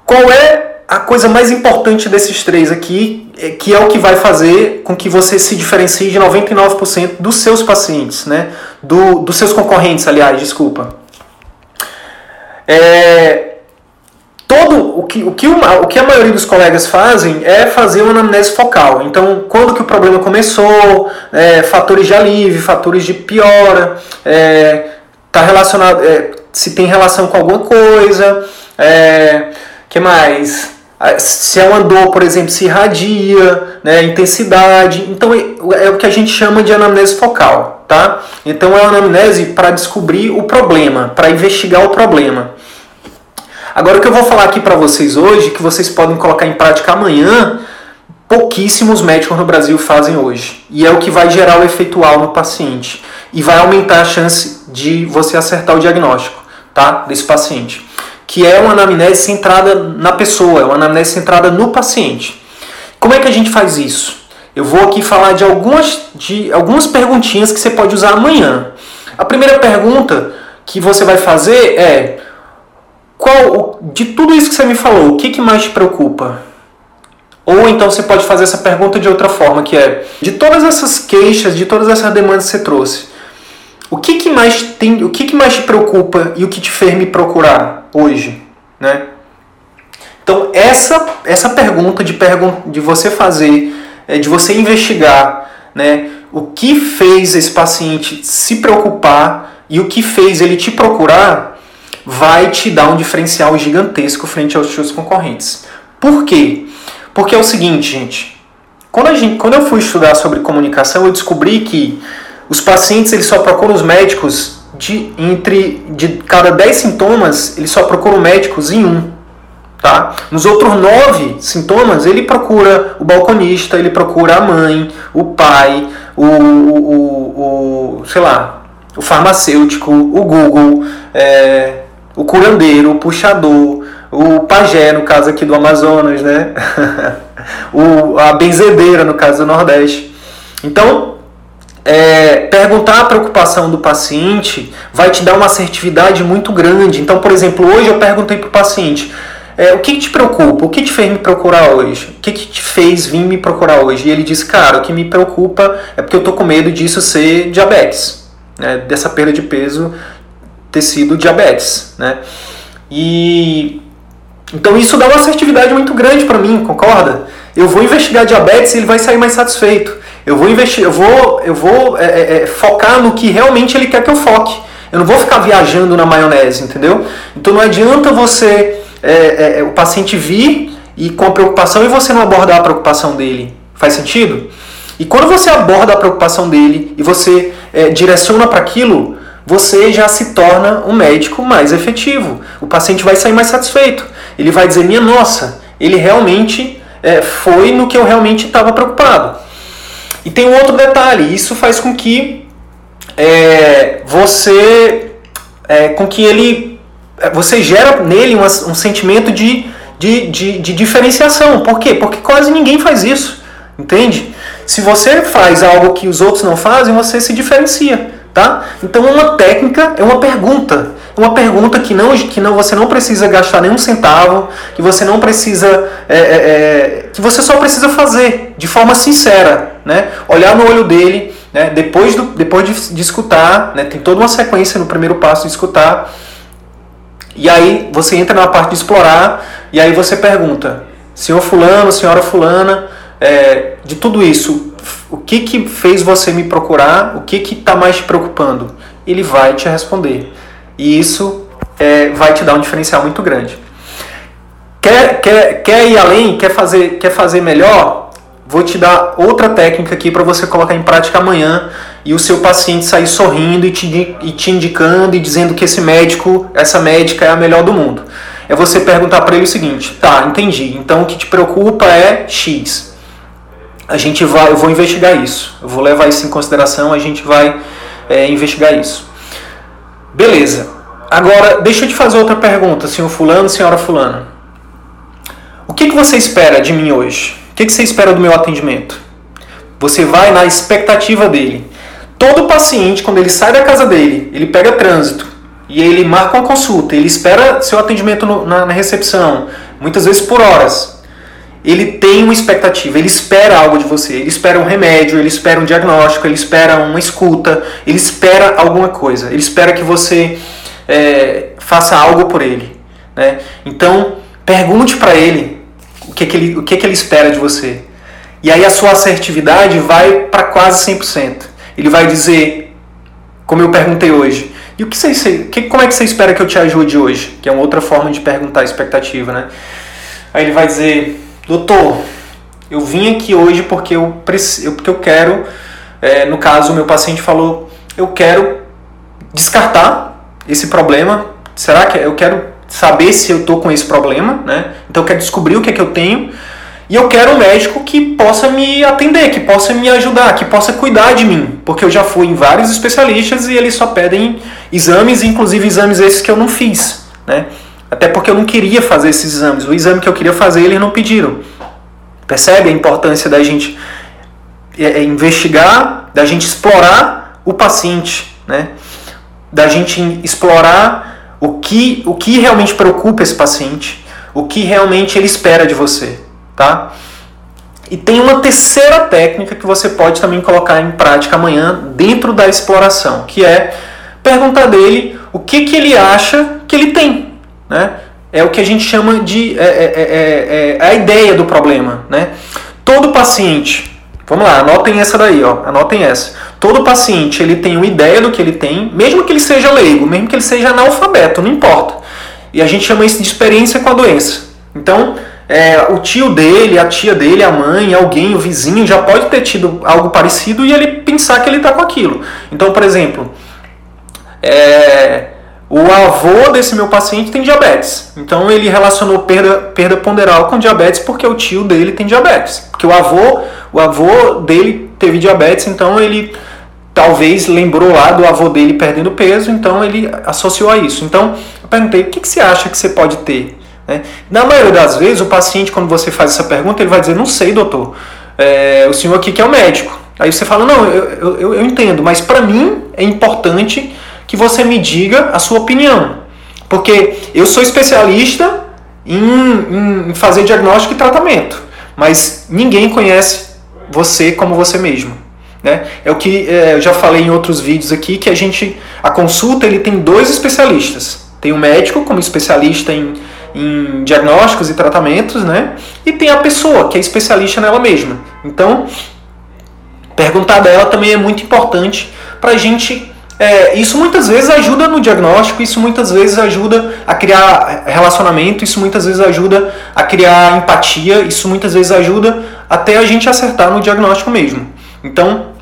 Qual é a coisa mais importante desses três aqui, é, que é o que vai fazer com que você se diferencie de 99% dos seus pacientes, né? Do, dos seus concorrentes, aliás, desculpa. É, todo o que, o, que uma, o que a maioria dos colegas fazem é fazer uma anamnese focal. Então, quando que o problema começou, é, fatores de alívio, fatores de piora, é, tá relacionado, é, se tem relação com alguma coisa, é, que mais? Ah, se é dor, por exemplo, se irradia, né, intensidade. Então é, é o que a gente chama de anamnese focal, tá? Então é uma anamnese para descobrir o problema, para investigar o problema. Agora o que eu vou falar aqui para vocês hoje, que vocês podem colocar em prática amanhã, pouquíssimos médicos no Brasil fazem hoje. E é o que vai gerar o efeitual no paciente e vai aumentar a chance de você acertar o diagnóstico, tá? Desse paciente que é uma anamnese centrada na pessoa, é uma anamnese centrada no paciente. Como é que a gente faz isso? Eu vou aqui falar de algumas, de algumas perguntinhas que você pode usar amanhã. A primeira pergunta que você vai fazer é: qual de tudo isso que você me falou, o que, que mais te preocupa? Ou então você pode fazer essa pergunta de outra forma, que é: de todas essas queixas, de todas essas demandas que você trouxe, o que, que mais tem, o que, que mais te preocupa e o que te fez me procurar hoje, né? Então essa essa pergunta de pergun de você fazer, é, de você investigar, né? O que fez esse paciente se preocupar e o que fez ele te procurar vai te dar um diferencial gigantesco frente aos seus concorrentes. Por quê? Porque é o seguinte, gente. Quando, gente, quando eu fui estudar sobre comunicação, eu descobri que os pacientes eles só procuram os médicos de entre de cada 10 sintomas, eles só procuram médicos em um. Tá? Nos outros nove sintomas, ele procura o balconista, ele procura a mãe, o pai, o, o, o, o sei lá, o farmacêutico, o Google, é, o curandeiro, o puxador, o pajé, no caso aqui do Amazonas, né? [laughs] o, a benzedeira, no caso do Nordeste. Então, é, perguntar a preocupação do paciente vai te dar uma assertividade muito grande. Então, por exemplo, hoje eu perguntei para o paciente: é, o que, te preocupa? O que te fez me procurar hoje? O que, que te fez vir me procurar hoje? E ele disse: cara, o que me preocupa é porque eu tô com medo disso ser diabetes, né? dessa perda de peso ter sido diabetes. Né? E então isso dá uma assertividade muito grande para mim, concorda? Eu vou investigar diabetes e ele vai sair mais satisfeito. Eu vou investir, eu vou, eu vou é, é, é, focar no que realmente ele quer que eu foque. Eu não vou ficar viajando na maionese, entendeu? Então não adianta você, é, é, é, o paciente vir e com a preocupação e você não abordar a preocupação dele. Faz sentido? E quando você aborda a preocupação dele e você direciona para aquilo, você já se torna um médico mais efetivo. O paciente vai sair mais satisfeito. Ele vai dizer: minha nossa, ele realmente foi no que eu realmente estava preocupado. E tem um outro detalhe, isso faz com que é, você, é, com que ele, é, você gera nele um, um sentimento de, de, de, de diferenciação. Por quê? Porque quase ninguém faz isso, entende? Se você faz algo que os outros não fazem, você se diferencia, tá? Então uma técnica é uma pergunta, uma pergunta que não, que não você não precisa gastar nenhum centavo, que você não precisa, é, é, é que você só precisa fazer de forma sincera, né? Olhar no olho dele, né? Depois, do, depois de, de escutar, né? Tem toda uma sequência no primeiro passo de escutar. E aí você entra na parte de explorar e aí você pergunta, senhor fulano, senhora fulana, é, de tudo isso, o que que fez você me procurar? O que está mais te preocupando? Ele vai te responder. E isso é, vai te dar um diferencial muito grande. Quer, quer, quer ir além? Quer fazer, quer fazer melhor? Vou te dar outra técnica aqui para você colocar em prática amanhã e o seu paciente sair sorrindo e te, e te indicando e dizendo que esse médico, essa médica é a melhor do mundo. É você perguntar para ele o seguinte: tá, entendi. Então o que te preocupa é X. A gente vai, eu vou investigar isso. Eu vou levar isso em consideração. A gente vai é, investigar isso. Beleza. Agora, deixa eu te fazer outra pergunta, senhor fulano, senhora fulana. O que, que você espera de mim hoje? O que, que você espera do meu atendimento? Você vai na expectativa dele. Todo paciente, quando ele sai da casa dele, ele pega trânsito e ele marca uma consulta, ele espera seu atendimento no, na, na recepção, muitas vezes por horas. Ele tem uma expectativa, ele espera algo de você, ele espera um remédio, ele espera um diagnóstico, ele espera uma escuta, ele espera alguma coisa, ele espera que você é, faça algo por ele. Né? Então, pergunte para ele o que, que, ele, o que, que ele espera de você. E aí a sua assertividade vai para quase 100%. Ele vai dizer, como eu perguntei hoje, e o que você, que, como é que você espera que eu te ajude hoje? Que é uma outra forma de perguntar a expectativa, né? Aí ele vai dizer, doutor, eu vim aqui hoje porque eu, porque eu quero, é, no caso o meu paciente falou, eu quero descartar esse problema. Será que eu quero saber se eu estou com esse problema, né? Então eu quero descobrir o que é que eu tenho e eu quero um médico que possa me atender, que possa me ajudar, que possa cuidar de mim, porque eu já fui em vários especialistas e eles só pedem exames, inclusive exames esses que eu não fiz, né? Até porque eu não queria fazer esses exames. O exame que eu queria fazer eles não pediram. Percebe a importância da gente é, é investigar, da gente explorar o paciente, né? Da gente explorar o que, o que realmente preocupa esse paciente, o que realmente ele espera de você, tá? E tem uma terceira técnica que você pode também colocar em prática amanhã dentro da exploração, que é perguntar dele o que, que ele acha que ele tem, né? É o que a gente chama de é, é, é, é, é a ideia do problema, né? Todo paciente Vamos lá, anotem essa daí, ó. Anotem essa. Todo paciente ele tem uma ideia do que ele tem, mesmo que ele seja leigo, mesmo que ele seja analfabeto, não importa. E a gente chama isso de experiência com a doença. Então, é, o tio dele, a tia dele, a mãe, alguém, o vizinho já pode ter tido algo parecido e ele pensar que ele está com aquilo. Então, por exemplo, é, o avô desse meu paciente tem diabetes. Então ele relacionou perda, perda ponderal com diabetes porque o tio dele tem diabetes. Porque o avô, o avô dele teve diabetes, então ele talvez lembrou lá do avô dele perdendo peso, então ele associou a isso. Então eu perguntei, o que, que você acha que você pode ter? Né? Na maioria das vezes, o paciente, quando você faz essa pergunta, ele vai dizer, não sei, doutor. É, o senhor aqui que é o médico. Aí você fala, não, eu, eu, eu entendo, mas para mim é importante que você me diga a sua opinião. Porque eu sou especialista em, em fazer diagnóstico e tratamento, mas ninguém conhece você como você mesmo. Né? É o que é, eu já falei em outros vídeos aqui que a gente a consulta ele tem dois especialistas. Tem o médico como especialista em, em diagnósticos e tratamentos, né? E tem a pessoa, que é especialista nela mesma. Então, perguntar dela também é muito importante para a gente. É, isso muitas vezes ajuda no diagnóstico, isso muitas vezes ajuda a criar relacionamento, isso muitas vezes ajuda a criar empatia, isso muitas vezes ajuda até a gente acertar no diagnóstico mesmo. Então,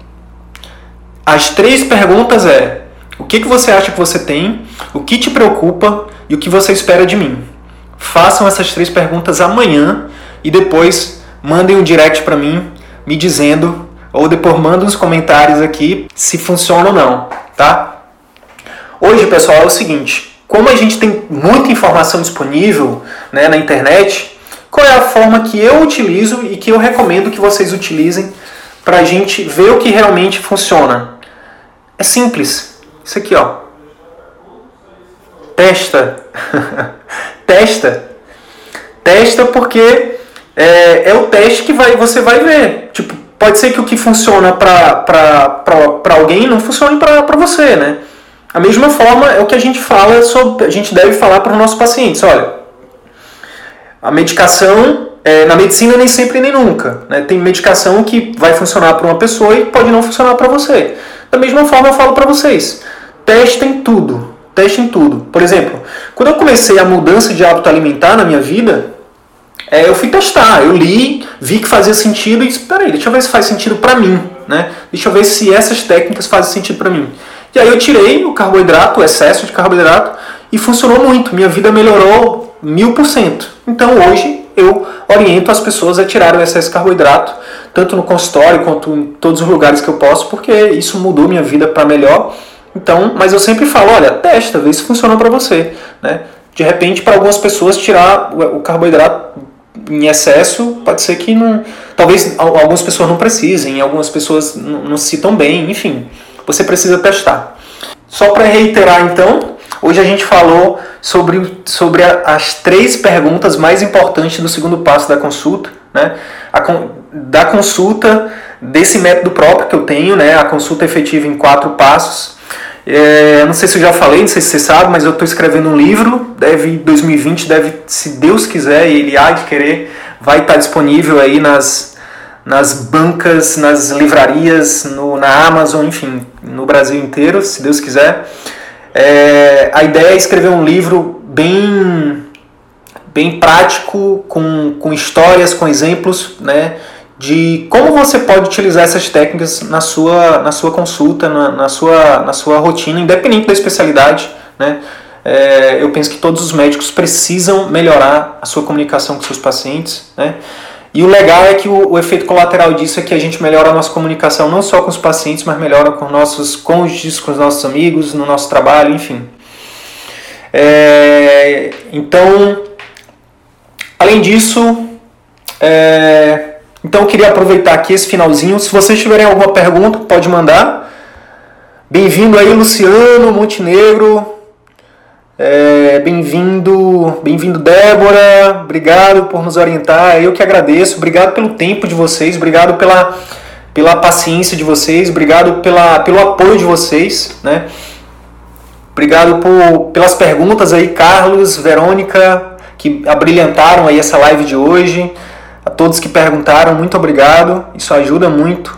as três perguntas é: o que, que você acha que você tem, o que te preocupa e o que você espera de mim? Façam essas três perguntas amanhã e depois mandem um direct para mim me dizendo ou depois mandem uns comentários aqui se funciona ou não, tá? Hoje, pessoal, é o seguinte: como a gente tem muita informação disponível né, na internet, qual é a forma que eu utilizo e que eu recomendo que vocês utilizem para a gente ver o que realmente funciona? É simples. Isso aqui, ó. Testa. [laughs] Testa. Testa porque é, é, o teste que vai, você vai ver. Tipo, pode ser que o que funciona para alguém não funcione para você, né? A mesma forma é o que a gente fala sobre, a gente deve falar para os nossos pacientes. Olha, a medicação é, na medicina nem sempre nem nunca. Né? Tem medicação que vai funcionar para uma pessoa e pode não funcionar para você. Da mesma forma eu falo para vocês, testem tudo, testem tudo. Por exemplo, quando eu comecei a mudança de hábito alimentar na minha vida, é, eu fui testar, eu li, vi que fazia sentido e disse, peraí, deixa eu ver se faz sentido para mim, né? Deixa eu ver se essas técnicas fazem sentido para mim. E aí eu tirei o carboidrato, o excesso de carboidrato, e funcionou muito. Minha vida melhorou mil por cento. Então hoje eu oriento as pessoas a tirar o excesso de carboidrato, tanto no consultório quanto em todos os lugares que eu posso, porque isso mudou minha vida para melhor. Então, mas eu sempre falo, olha, testa, vê se funciona para você, né? De repente, para algumas pessoas tirar o carboidrato em excesso, pode ser que não. Talvez algumas pessoas não precisem, algumas pessoas não se citam bem, enfim. Você precisa testar. Só para reiterar então, hoje a gente falou sobre, sobre as três perguntas mais importantes do segundo passo da consulta, né? A, da consulta desse método próprio que eu tenho, né? A consulta efetiva em quatro passos. É, não sei se eu já falei, não sei se você sabe, mas eu estou escrevendo um livro, deve 2020, deve, se Deus quiser e Ele há de querer, vai estar disponível aí nas, nas bancas, nas livrarias, no, na Amazon, enfim, no Brasil inteiro, se Deus quiser. É, a ideia é escrever um livro bem, bem prático, com, com histórias, com exemplos, né? De como você pode utilizar essas técnicas na sua, na sua consulta, na, na sua, na sua rotina, independente da especialidade. Né? É, eu penso que todos os médicos precisam melhorar a sua comunicação com seus pacientes. Né? E o legal é que o, o, efeito colateral disso é que a gente melhora a nossa comunicação não só com os pacientes, mas melhora com nossos cônjuges, com os nossos amigos, no nosso trabalho, enfim. É, então, além disso, é, então eu queria aproveitar aqui esse finalzinho. Se vocês tiverem alguma pergunta, pode mandar. Bem-vindo aí, Luciano Montenegro. É, bem-vindo, bem-vindo, Débora. Obrigado por nos orientar. Eu que agradeço. Obrigado pelo tempo de vocês. Obrigado pela, pela paciência de vocês. Obrigado pela, pelo apoio de vocês, né? Obrigado por, pelas perguntas aí, Carlos, Verônica, que abrilhantaram aí essa live de hoje. Todos que perguntaram, muito obrigado, isso ajuda muito.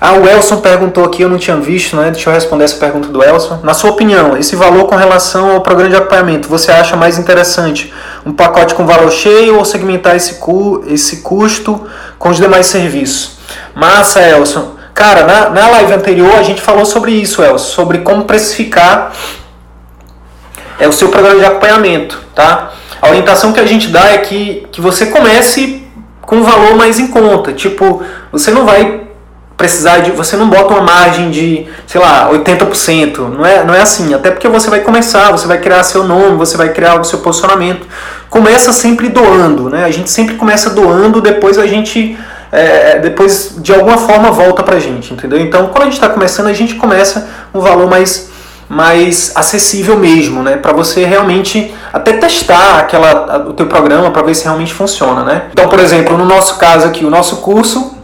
Ah, o Elson perguntou aqui, eu não tinha visto, né? Deixa eu responder essa pergunta do Elson. Na sua opinião, esse valor com relação ao programa de acompanhamento, você acha mais interessante um pacote com valor cheio ou segmentar esse, cu esse custo com os demais serviços? Massa, Elson. Cara, na, na live anterior a gente falou sobre isso, Elson, sobre como precificar é, o seu programa de acompanhamento, tá? A orientação que a gente dá é que, que você comece com valor mais em conta. Tipo, você não vai precisar de. Você não bota uma margem de, sei lá, 80%. Não é, não é assim. Até porque você vai começar, você vai criar seu nome, você vai criar o seu posicionamento. Começa sempre doando, né? A gente sempre começa doando, depois a gente. É, depois de alguma forma volta pra gente, entendeu? Então quando a gente está começando, a gente começa um valor mais mais acessível mesmo, né? Para você realmente até testar aquela, o teu programa para ver se realmente funciona, né? Então, por exemplo, no nosso caso aqui, o nosso curso,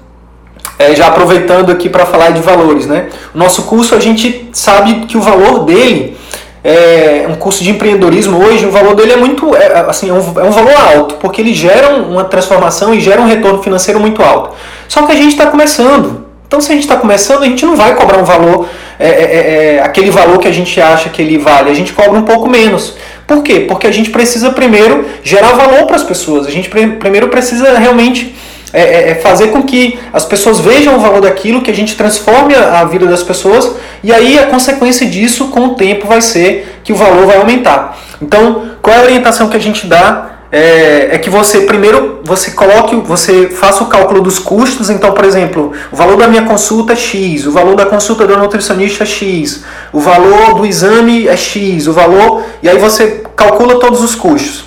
é, já aproveitando aqui para falar de valores, né? O nosso curso a gente sabe que o valor dele é, um curso de empreendedorismo hoje, o valor dele é muito, é, assim, é um, é um valor alto, porque ele gera uma transformação e gera um retorno financeiro muito alto. Só que a gente está começando. Então, se a gente está começando, a gente não vai cobrar um valor, é, é, é, é, aquele valor que a gente acha que ele vale, a gente cobra um pouco menos. Por quê? Porque a gente precisa primeiro gerar valor para as pessoas, a gente primeiro precisa realmente é, é, fazer com que as pessoas vejam o valor daquilo, que a gente transforme a vida das pessoas, e aí a consequência disso, com o tempo, vai ser que o valor vai aumentar. Então, qual é a orientação que a gente dá? É, é, que você primeiro você coloque, você faça o cálculo dos custos. Então, por exemplo, o valor da minha consulta é X, o valor da consulta do nutricionista é X, o valor do exame é X, o valor. E aí você calcula todos os custos.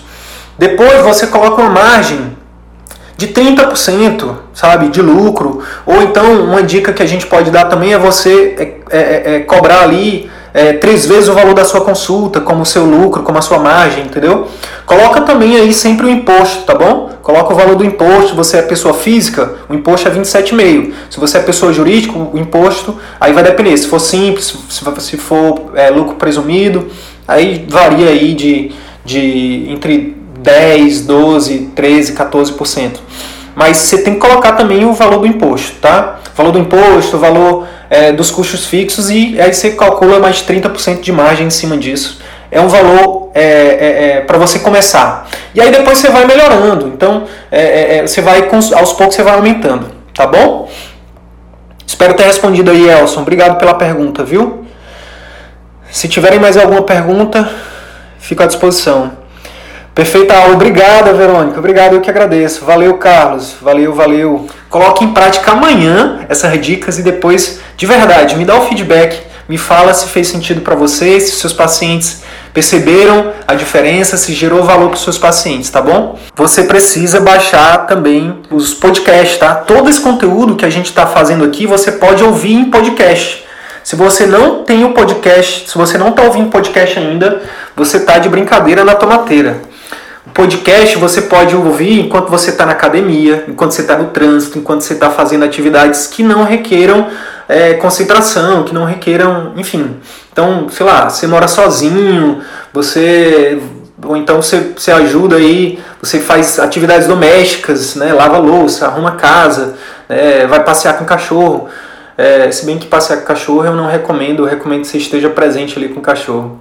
Depois você coloca uma margem de 30%, sabe, de lucro. Ou então, uma dica que a gente pode dar também é você é, é, é, cobrar ali é, três vezes o valor da sua consulta, como o seu lucro, como a sua margem, entendeu? Coloca também aí sempre o imposto, tá bom? Coloca o valor do imposto, você é pessoa física, o imposto é 27,5. Se você é pessoa jurídica, o imposto aí vai depender. Se for simples, se for é, lucro presumido, aí varia aí de, de entre 10, 12, 13, 14%. Mas você tem que colocar também o valor do imposto, tá? O valor do imposto, o valor é, dos custos fixos e aí você calcula mais 30% de margem em cima disso. É um valor é, é, é para você começar. E aí depois você vai melhorando. Então é, é, você vai aos poucos você vai aumentando, tá bom? Espero ter respondido aí, Elson. Obrigado pela pergunta, viu? Se tiverem mais alguma pergunta, fico à disposição. Perfeita aula, obrigada Verônica, obrigado, eu que agradeço. Valeu, Carlos, valeu, valeu. Coloque em prática amanhã essas dicas e depois, de verdade, me dá o feedback, me fala se fez sentido para você, se seus pacientes perceberam a diferença, se gerou valor para seus pacientes, tá bom? Você precisa baixar também os podcasts, tá? Todo esse conteúdo que a gente está fazendo aqui você pode ouvir em podcast. Se você não tem o podcast, se você não está ouvindo podcast ainda, você está de brincadeira na tomateira. Podcast você pode ouvir enquanto você está na academia, enquanto você está no trânsito, enquanto você está fazendo atividades que não requeram é, concentração, que não requeram, enfim. Então, sei lá, você mora sozinho, você ou então você, você ajuda aí, você faz atividades domésticas, né, lava louça, arruma casa, é, vai passear com o cachorro. É, se bem que passear com cachorro eu não recomendo, eu recomendo que você esteja presente ali com o cachorro.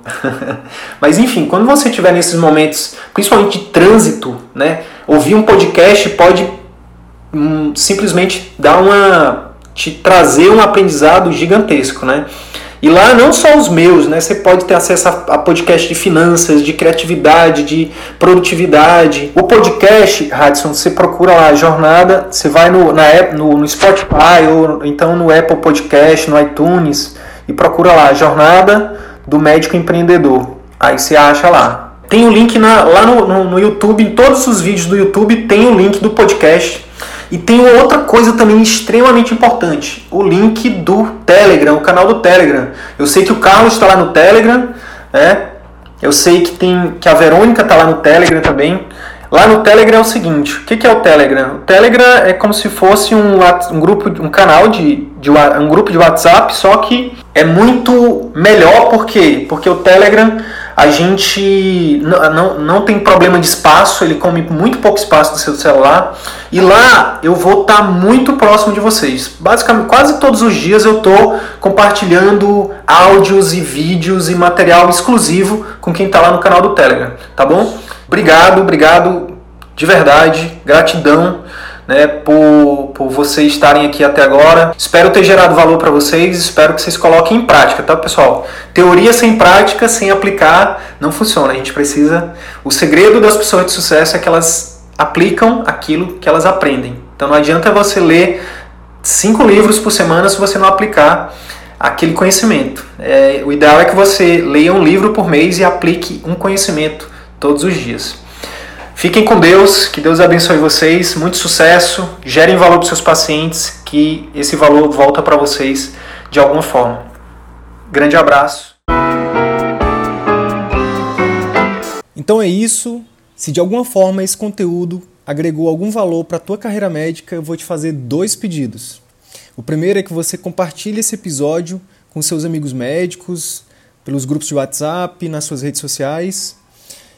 [laughs] Mas enfim, quando você estiver nesses momentos, principalmente de trânsito, né, ouvir um podcast pode hum, simplesmente dar uma te trazer um aprendizado gigantesco, né? E lá não só os meus, né? Você pode ter acesso a, podcast de finanças, de criatividade, de produtividade. O podcast, Radisson, você procura lá jornada, você vai no, na, no, no Spotify ou então no Apple Podcast, no iTunes e procura lá jornada do médico empreendedor. Aí você acha lá. Tem o link na, lá no, no, no YouTube, em todos os vídeos do YouTube tem o link do podcast e tem outra coisa também extremamente importante: o link do Telegram, o canal do Telegram. Eu sei que o Carlos está lá no Telegram, né? Eu sei que tem que a Verônica está lá no Telegram também. Lá no Telegram é o seguinte: o que é o Telegram? O Telegram é como se fosse um, um grupo, um canal de, de um grupo de WhatsApp, só que é muito melhor por quê? Porque o Telegram a gente não, não, tem problema de espaço, ele come muito pouco espaço do seu celular. E lá eu vou estar tá muito próximo de vocês. Basicamente, quase todos os dias eu estou compartilhando áudios e vídeos e material exclusivo com quem está lá no canal do Telegram, tá bom? Obrigado, obrigado de verdade, gratidão né, por, por vocês estarem aqui até agora. Espero ter gerado valor para vocês, espero que vocês coloquem em prática, tá, pessoal? Teoria sem prática, sem aplicar, não funciona. A gente precisa. O segredo das pessoas de sucesso é que elas aplicam aquilo que elas aprendem. Então não adianta você ler cinco livros por semana se você não aplicar aquele conhecimento. É, o ideal é que você leia um livro por mês e aplique um conhecimento todos os dias. Fiquem com Deus, que Deus abençoe vocês, muito sucesso, gerem valor para seus pacientes, que esse valor volta para vocês de alguma forma. Grande abraço. Então é isso. Se de alguma forma esse conteúdo agregou algum valor para a tua carreira médica, eu vou te fazer dois pedidos. O primeiro é que você compartilhe esse episódio com seus amigos médicos, pelos grupos de WhatsApp, nas suas redes sociais.